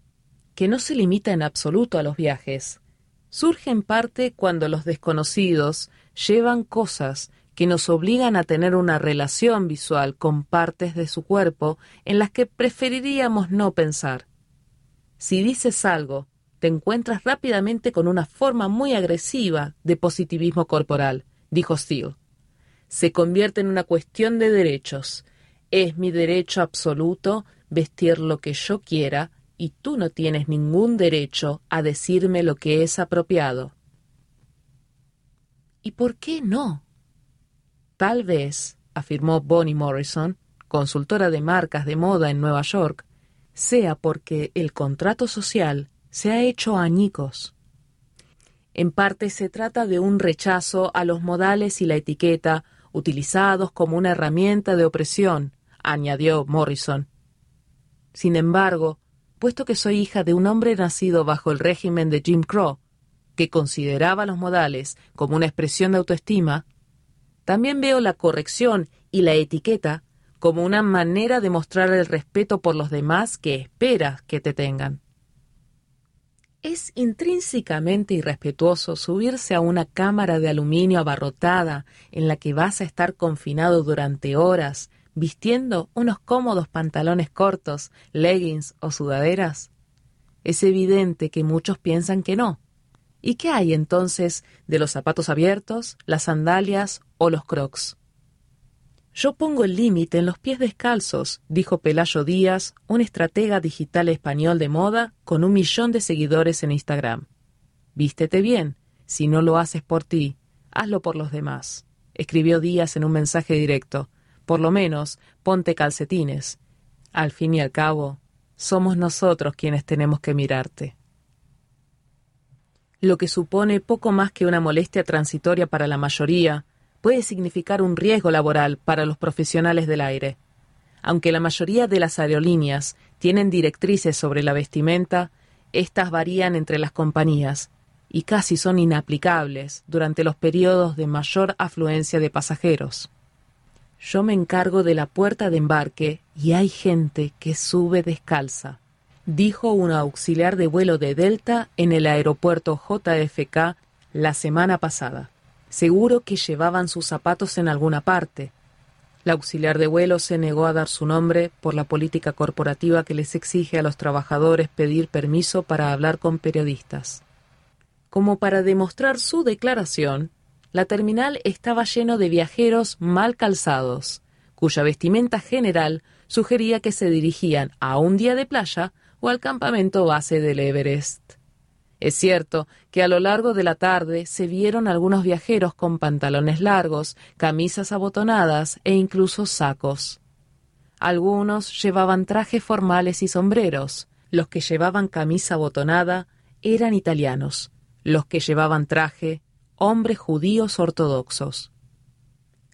que no se limita en absoluto a los viajes, surge en parte cuando los desconocidos llevan cosas que nos obligan a tener una relación visual con partes de su cuerpo en las que preferiríamos no pensar. Si dices algo, te encuentras rápidamente con una forma muy agresiva de positivismo corporal, dijo Steele. Se convierte en una cuestión de derechos. Es mi derecho absoluto vestir lo que yo quiera y tú no tienes ningún derecho a decirme lo que es apropiado. ¿Y por qué no? Tal vez, afirmó Bonnie Morrison, consultora de marcas de moda en Nueva York, sea porque el contrato social se ha hecho añicos. En parte se trata de un rechazo a los modales y la etiqueta utilizados como una herramienta de opresión, añadió Morrison, sin embargo, puesto que soy hija de un hombre nacido bajo el régimen de Jim Crow, que consideraba los modales como una expresión de autoestima, también veo la corrección y la etiqueta como una manera de mostrar el respeto por los demás que esperas que te tengan. Es intrínsecamente irrespetuoso subirse a una cámara de aluminio abarrotada en la que vas a estar confinado durante horas vistiendo unos cómodos pantalones cortos, leggings o sudaderas? Es evidente que muchos piensan que no. ¿Y qué hay entonces de los zapatos abiertos, las sandalias o los crocs? Yo pongo el límite en los pies descalzos, dijo Pelayo Díaz, un estratega digital español de moda con un millón de seguidores en Instagram. Vístete bien, si no lo haces por ti, hazlo por los demás, escribió Díaz en un mensaje directo, por lo menos, ponte calcetines. Al fin y al cabo, somos nosotros quienes tenemos que mirarte. Lo que supone poco más que una molestia transitoria para la mayoría, puede significar un riesgo laboral para los profesionales del aire. Aunque la mayoría de las aerolíneas tienen directrices sobre la vestimenta, éstas varían entre las compañías y casi son inaplicables durante los periodos de mayor afluencia de pasajeros. Yo me encargo de la puerta de embarque y hay gente que sube descalza, dijo un auxiliar de vuelo de Delta en el aeropuerto JFK la semana pasada. Seguro que llevaban sus zapatos en alguna parte. La auxiliar de vuelo se negó a dar su nombre por la política corporativa que les exige a los trabajadores pedir permiso para hablar con periodistas. Como para demostrar su declaración, la terminal estaba lleno de viajeros mal calzados, cuya vestimenta general sugería que se dirigían a un día de playa o al campamento base del Everest. Es cierto que a lo largo de la tarde se vieron algunos viajeros con pantalones largos, camisas abotonadas e incluso sacos. Algunos llevaban trajes formales y sombreros. Los que llevaban camisa abotonada eran italianos. Los que llevaban traje hombres judíos ortodoxos.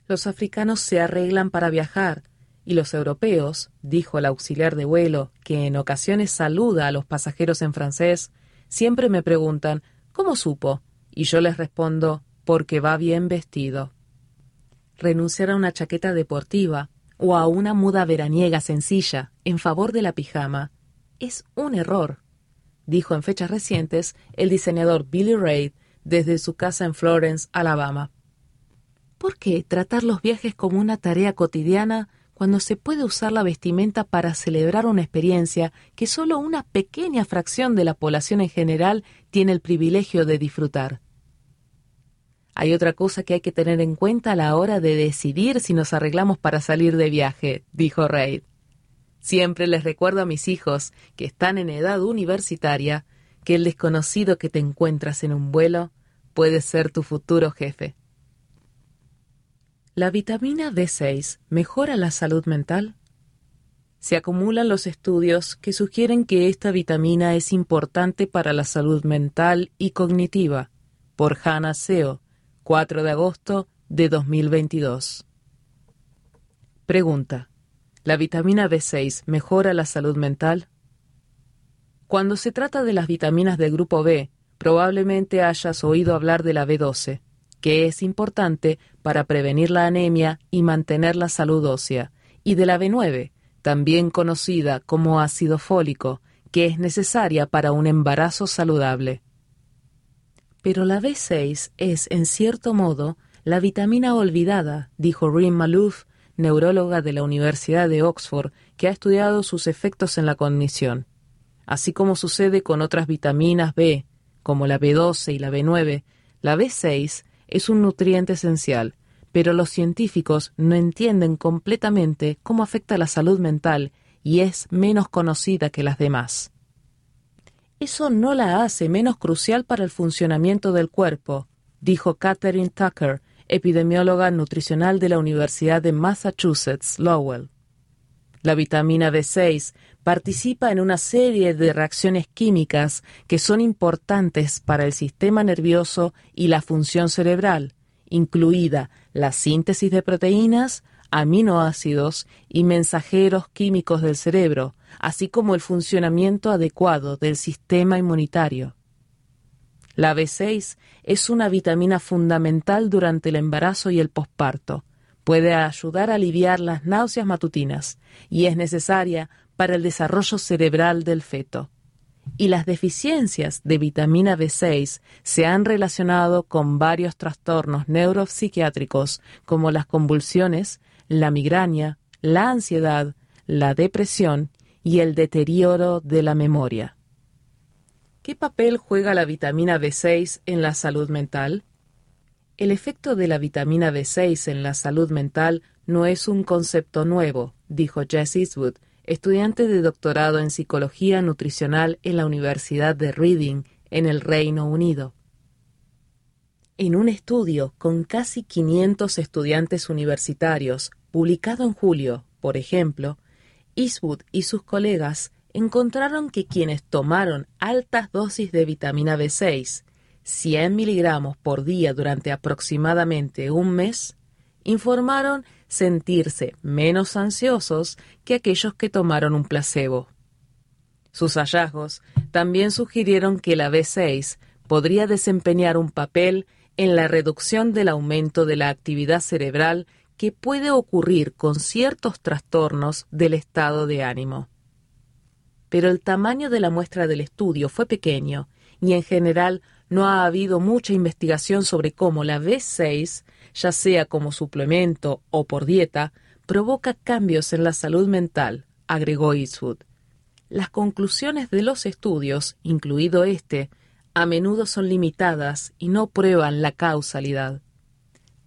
Los africanos se arreglan para viajar, y los europeos, dijo el auxiliar de vuelo, que en ocasiones saluda a los pasajeros en francés, siempre me preguntan ¿Cómo supo? y yo les respondo porque va bien vestido. Renunciar a una chaqueta deportiva o a una muda veraniega sencilla en favor de la pijama es un error, dijo en fechas recientes el diseñador Billy Reid desde su casa en Florence, Alabama. ¿Por qué tratar los viajes como una tarea cotidiana cuando se puede usar la vestimenta para celebrar una experiencia que solo una pequeña fracción de la población en general tiene el privilegio de disfrutar? Hay otra cosa que hay que tener en cuenta a la hora de decidir si nos arreglamos para salir de viaje, dijo Reid. Siempre les recuerdo a mis hijos, que están en edad universitaria, que el desconocido que te encuentras en un vuelo puede ser tu futuro jefe. ¿La vitamina B6 mejora la salud mental? Se acumulan los estudios que sugieren que esta vitamina es importante para la salud mental y cognitiva, por Hannah Seo, 4 de agosto de 2022. Pregunta. ¿La vitamina B6 mejora la salud mental? Cuando se trata de las vitaminas del grupo B, probablemente hayas oído hablar de la B12, que es importante para prevenir la anemia y mantener la salud ósea, y de la B9, también conocida como ácido fólico, que es necesaria para un embarazo saludable. Pero la B6 es, en cierto modo, la vitamina olvidada, dijo Rim Malouf, neuróloga de la Universidad de Oxford, que ha estudiado sus efectos en la cognición. Así como sucede con otras vitaminas B, como la B12 y la B9, la B6 es un nutriente esencial, pero los científicos no entienden completamente cómo afecta la salud mental y es menos conocida que las demás. Eso no la hace menos crucial para el funcionamiento del cuerpo, dijo Catherine Tucker, epidemióloga nutricional de la Universidad de Massachusetts, Lowell. La vitamina B6 participa en una serie de reacciones químicas que son importantes para el sistema nervioso y la función cerebral, incluida la síntesis de proteínas, aminoácidos y mensajeros químicos del cerebro, así como el funcionamiento adecuado del sistema inmunitario. La B6 es una vitamina fundamental durante el embarazo y el posparto. Puede ayudar a aliviar las náuseas matutinas y es necesaria para el desarrollo cerebral del feto. Y las deficiencias de vitamina B6 se han relacionado con varios trastornos neuropsiquiátricos como las convulsiones, la migraña, la ansiedad, la depresión y el deterioro de la memoria. ¿Qué papel juega la vitamina B6 en la salud mental? El efecto de la vitamina B6 en la salud mental no es un concepto nuevo, dijo Jess Eastwood, estudiante de doctorado en psicología nutricional en la Universidad de Reading, en el Reino Unido. En un estudio con casi 500 estudiantes universitarios, publicado en julio, por ejemplo, Eastwood y sus colegas encontraron que quienes tomaron altas dosis de vitamina B6, 100 miligramos por día durante aproximadamente un mes, informaron sentirse menos ansiosos que aquellos que tomaron un placebo. Sus hallazgos también sugirieron que la B6 podría desempeñar un papel en la reducción del aumento de la actividad cerebral que puede ocurrir con ciertos trastornos del estado de ánimo. Pero el tamaño de la muestra del estudio fue pequeño y en general no ha habido mucha investigación sobre cómo la B6, ya sea como suplemento o por dieta, provoca cambios en la salud mental, agregó Eastwood. Las conclusiones de los estudios, incluido este, a menudo son limitadas y no prueban la causalidad.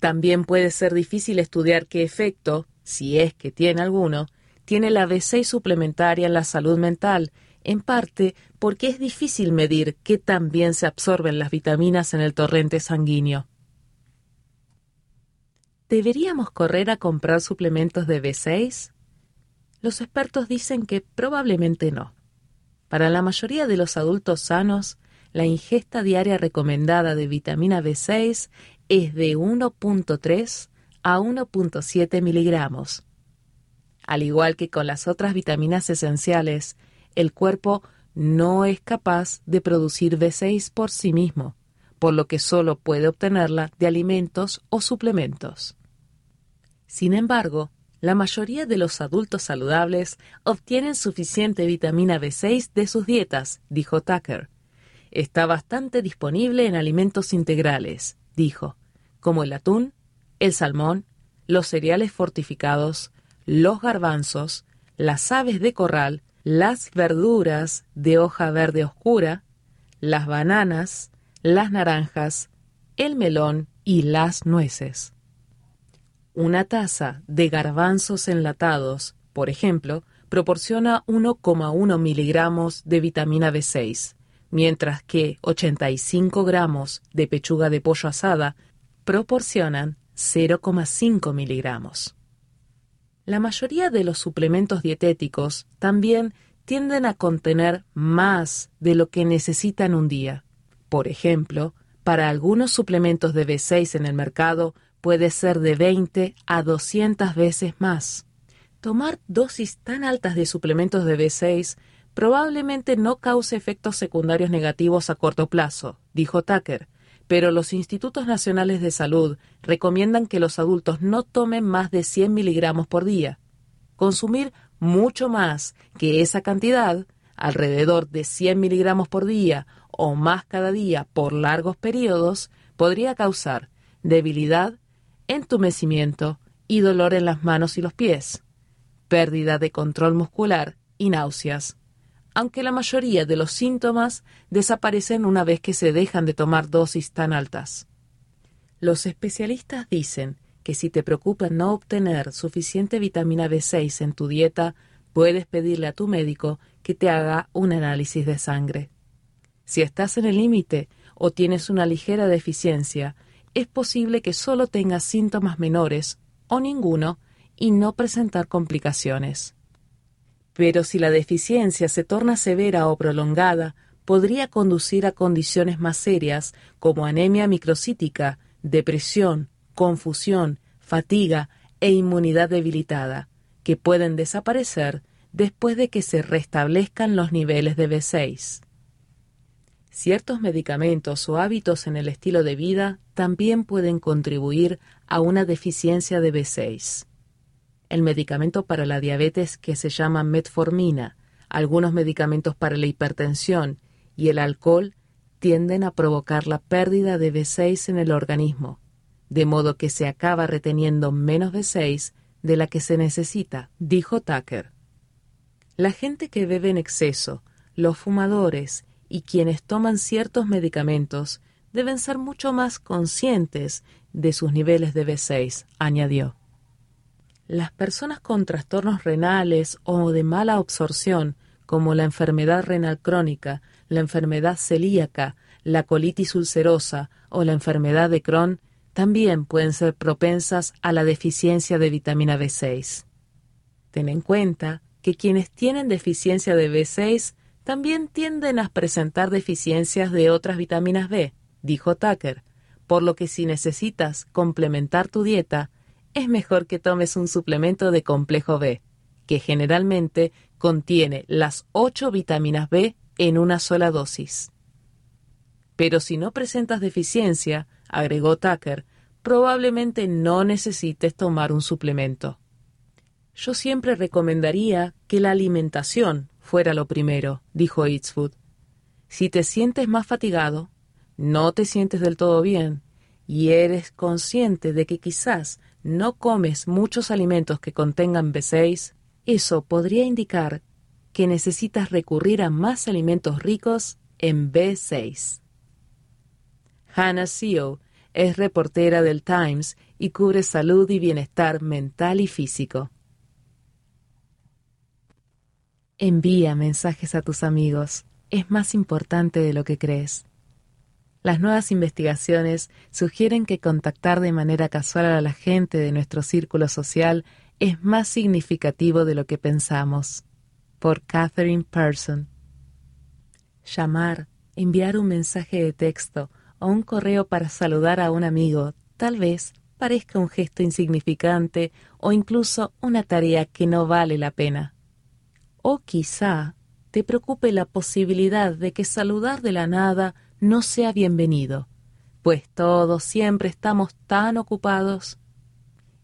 También puede ser difícil estudiar qué efecto, si es que tiene alguno, tiene la B6 suplementaria en la salud mental, en parte porque es difícil medir qué tan bien se absorben las vitaminas en el torrente sanguíneo. ¿Deberíamos correr a comprar suplementos de B6? Los expertos dicen que probablemente no. Para la mayoría de los adultos sanos, la ingesta diaria recomendada de vitamina B6 es de 1.3 a 1.7 miligramos. Al igual que con las otras vitaminas esenciales, el cuerpo no es capaz de producir B6 por sí mismo, por lo que solo puede obtenerla de alimentos o suplementos. Sin embargo, la mayoría de los adultos saludables obtienen suficiente vitamina B6 de sus dietas, dijo Tucker. Está bastante disponible en alimentos integrales, dijo, como el atún, el salmón, los cereales fortificados, los garbanzos, las aves de corral, las verduras de hoja verde oscura, las bananas, las naranjas, el melón y las nueces. Una taza de garbanzos enlatados, por ejemplo, proporciona 1,1 miligramos de vitamina B6, mientras que 85 gramos de pechuga de pollo asada proporcionan 0,5 miligramos. La mayoría de los suplementos dietéticos también tienden a contener más de lo que necesitan un día. Por ejemplo, para algunos suplementos de B6 en el mercado puede ser de 20 a 200 veces más. Tomar dosis tan altas de suplementos de B6 probablemente no cause efectos secundarios negativos a corto plazo, dijo Tucker, pero los institutos nacionales de salud recomiendan que los adultos no tomen más de 100 miligramos por día. Consumir mucho más que esa cantidad, alrededor de 100 miligramos por día o más cada día por largos periodos, podría causar debilidad, entumecimiento y dolor en las manos y los pies, pérdida de control muscular y náuseas aunque la mayoría de los síntomas desaparecen una vez que se dejan de tomar dosis tan altas. Los especialistas dicen que si te preocupa no obtener suficiente vitamina B6 en tu dieta, puedes pedirle a tu médico que te haga un análisis de sangre. Si estás en el límite o tienes una ligera deficiencia, es posible que solo tengas síntomas menores o ninguno y no presentar complicaciones. Pero si la deficiencia se torna severa o prolongada, podría conducir a condiciones más serias como anemia microcítica, depresión, confusión, fatiga e inmunidad debilitada, que pueden desaparecer después de que se restablezcan los niveles de B6. Ciertos medicamentos o hábitos en el estilo de vida también pueden contribuir a una deficiencia de B6 el medicamento para la diabetes que se llama metformina, algunos medicamentos para la hipertensión y el alcohol tienden a provocar la pérdida de B6 en el organismo, de modo que se acaba reteniendo menos B6 de la que se necesita, dijo Tucker. La gente que bebe en exceso, los fumadores y quienes toman ciertos medicamentos deben ser mucho más conscientes de sus niveles de B6, añadió. Las personas con trastornos renales o de mala absorción, como la enfermedad renal crónica, la enfermedad celíaca, la colitis ulcerosa o la enfermedad de Crohn, también pueden ser propensas a la deficiencia de vitamina B6. Ten en cuenta que quienes tienen deficiencia de B6 también tienden a presentar deficiencias de otras vitaminas B, dijo Tucker, por lo que si necesitas complementar tu dieta, es mejor que tomes un suplemento de complejo B, que generalmente contiene las ocho vitaminas B en una sola dosis. Pero si no presentas deficiencia, agregó Tucker, probablemente no necesites tomar un suplemento. Yo siempre recomendaría que la alimentación fuera lo primero, dijo Eatsfood. Si te sientes más fatigado, no te sientes del todo bien, y eres consciente de que quizás no comes muchos alimentos que contengan B6, eso podría indicar que necesitas recurrir a más alimentos ricos en B6. Hannah Seo es reportera del Times y cubre salud y bienestar mental y físico. Envía mensajes a tus amigos. Es más importante de lo que crees. Las nuevas investigaciones sugieren que contactar de manera casual a la gente de nuestro círculo social es más significativo de lo que pensamos. Por Catherine Person. Llamar, enviar un mensaje de texto o un correo para saludar a un amigo tal vez parezca un gesto insignificante o incluso una tarea que no vale la pena. O quizá te preocupe la posibilidad de que saludar de la nada no sea bienvenido, pues todos siempre estamos tan ocupados.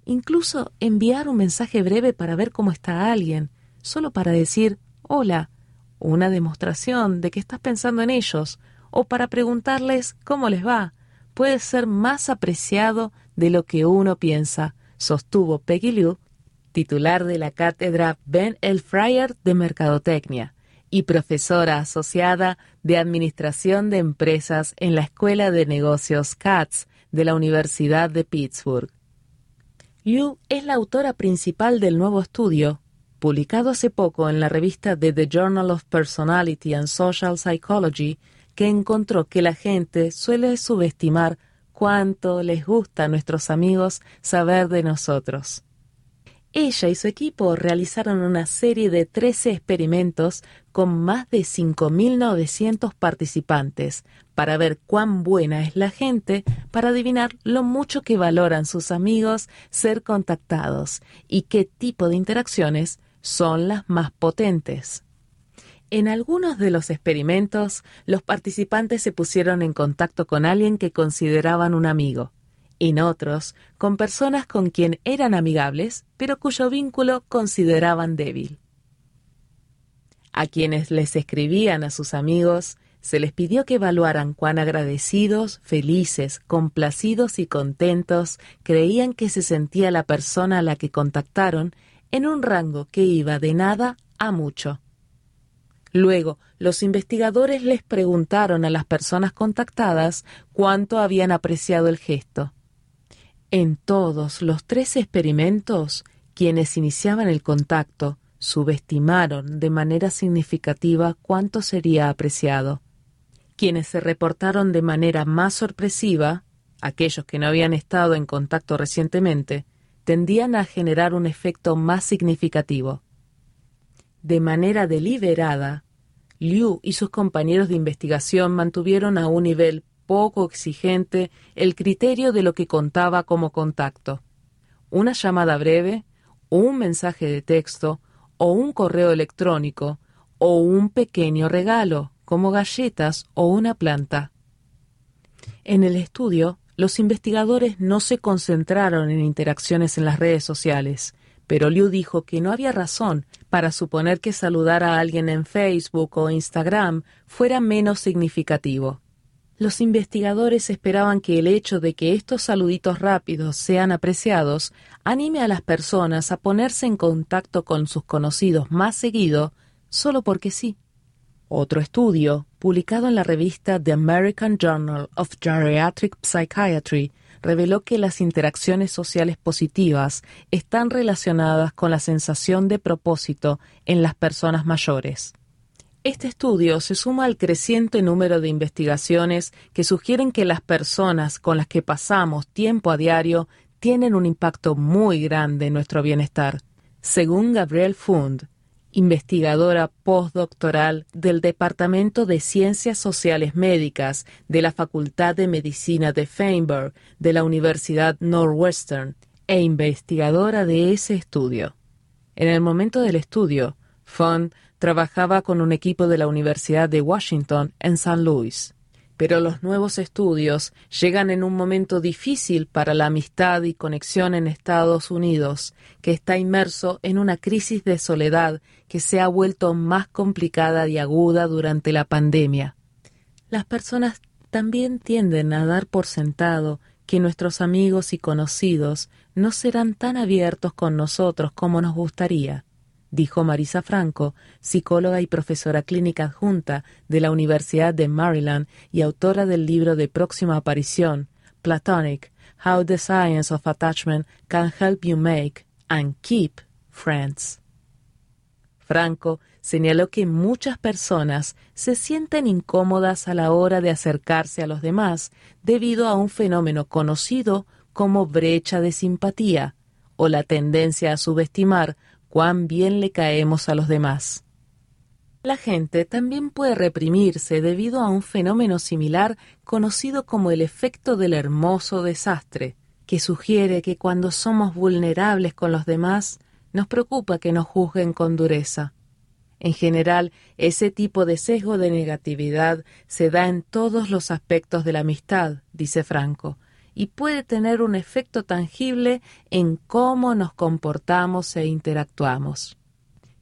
Incluso enviar un mensaje breve para ver cómo está alguien, solo para decir hola, una demostración de que estás pensando en ellos, o para preguntarles cómo les va, puede ser más apreciado de lo que uno piensa, sostuvo Peggy Liu, titular de la cátedra Ben El Fryer de Mercadotecnia y profesora asociada de Administración de Empresas en la Escuela de Negocios CATS de la Universidad de Pittsburgh. Liu es la autora principal del nuevo estudio, publicado hace poco en la revista de The Journal of Personality and Social Psychology, que encontró que la gente suele subestimar cuánto les gusta a nuestros amigos saber de nosotros. Ella y su equipo realizaron una serie de 13 experimentos con más de 5.900 participantes para ver cuán buena es la gente para adivinar lo mucho que valoran sus amigos ser contactados y qué tipo de interacciones son las más potentes. En algunos de los experimentos, los participantes se pusieron en contacto con alguien que consideraban un amigo en otros con personas con quien eran amigables, pero cuyo vínculo consideraban débil. A quienes les escribían a sus amigos, se les pidió que evaluaran cuán agradecidos, felices, complacidos y contentos creían que se sentía la persona a la que contactaron en un rango que iba de nada a mucho. Luego, los investigadores les preguntaron a las personas contactadas cuánto habían apreciado el gesto. En todos los tres experimentos, quienes iniciaban el contacto subestimaron de manera significativa cuánto sería apreciado. Quienes se reportaron de manera más sorpresiva, aquellos que no habían estado en contacto recientemente, tendían a generar un efecto más significativo. De manera deliberada, Liu y sus compañeros de investigación mantuvieron a un nivel poco exigente el criterio de lo que contaba como contacto. Una llamada breve, un mensaje de texto, o un correo electrónico, o un pequeño regalo, como galletas o una planta. En el estudio, los investigadores no se concentraron en interacciones en las redes sociales, pero Liu dijo que no había razón para suponer que saludar a alguien en Facebook o Instagram fuera menos significativo. Los investigadores esperaban que el hecho de que estos saluditos rápidos sean apreciados anime a las personas a ponerse en contacto con sus conocidos más seguido solo porque sí. Otro estudio, publicado en la revista The American Journal of Geriatric Psychiatry, reveló que las interacciones sociales positivas están relacionadas con la sensación de propósito en las personas mayores. Este estudio se suma al creciente número de investigaciones que sugieren que las personas con las que pasamos tiempo a diario tienen un impacto muy grande en nuestro bienestar. Según Gabrielle Fund, investigadora postdoctoral del Departamento de Ciencias Sociales Médicas de la Facultad de Medicina de Feinberg de la Universidad Northwestern e investigadora de ese estudio. En el momento del estudio, Fund trabajaba con un equipo de la Universidad de Washington en San Luis. Pero los nuevos estudios llegan en un momento difícil para la amistad y conexión en Estados Unidos, que está inmerso en una crisis de soledad que se ha vuelto más complicada y aguda durante la pandemia. Las personas también tienden a dar por sentado que nuestros amigos y conocidos no serán tan abiertos con nosotros como nos gustaría dijo Marisa Franco, psicóloga y profesora clínica adjunta de la Universidad de Maryland y autora del libro de próxima aparición, Platonic, How the Science of Attachment Can Help You Make and Keep Friends. Franco señaló que muchas personas se sienten incómodas a la hora de acercarse a los demás debido a un fenómeno conocido como brecha de simpatía o la tendencia a subestimar cuán bien le caemos a los demás. La gente también puede reprimirse debido a un fenómeno similar conocido como el efecto del hermoso desastre, que sugiere que cuando somos vulnerables con los demás, nos preocupa que nos juzguen con dureza. En general, ese tipo de sesgo de negatividad se da en todos los aspectos de la amistad, dice Franco, y puede tener un efecto tangible en cómo nos comportamos e interactuamos.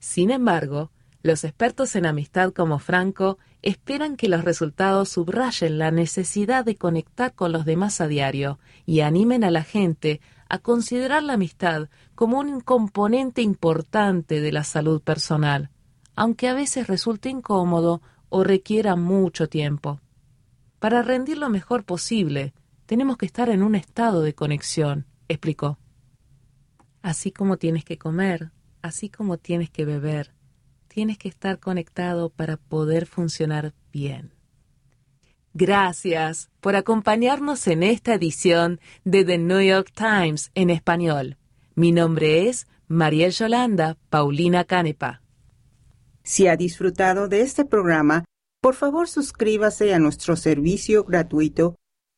Sin embargo, los expertos en amistad como Franco esperan que los resultados subrayen la necesidad de conectar con los demás a diario y animen a la gente a considerar la amistad como un componente importante de la salud personal, aunque a veces resulte incómodo o requiera mucho tiempo. Para rendir lo mejor posible, tenemos que estar en un estado de conexión, explicó. Así como tienes que comer, así como tienes que beber, tienes que estar conectado para poder funcionar bien. Gracias por acompañarnos en esta edición de The New York Times en español. Mi nombre es María Yolanda Paulina Canepa. Si ha disfrutado de este programa, por favor suscríbase a nuestro servicio gratuito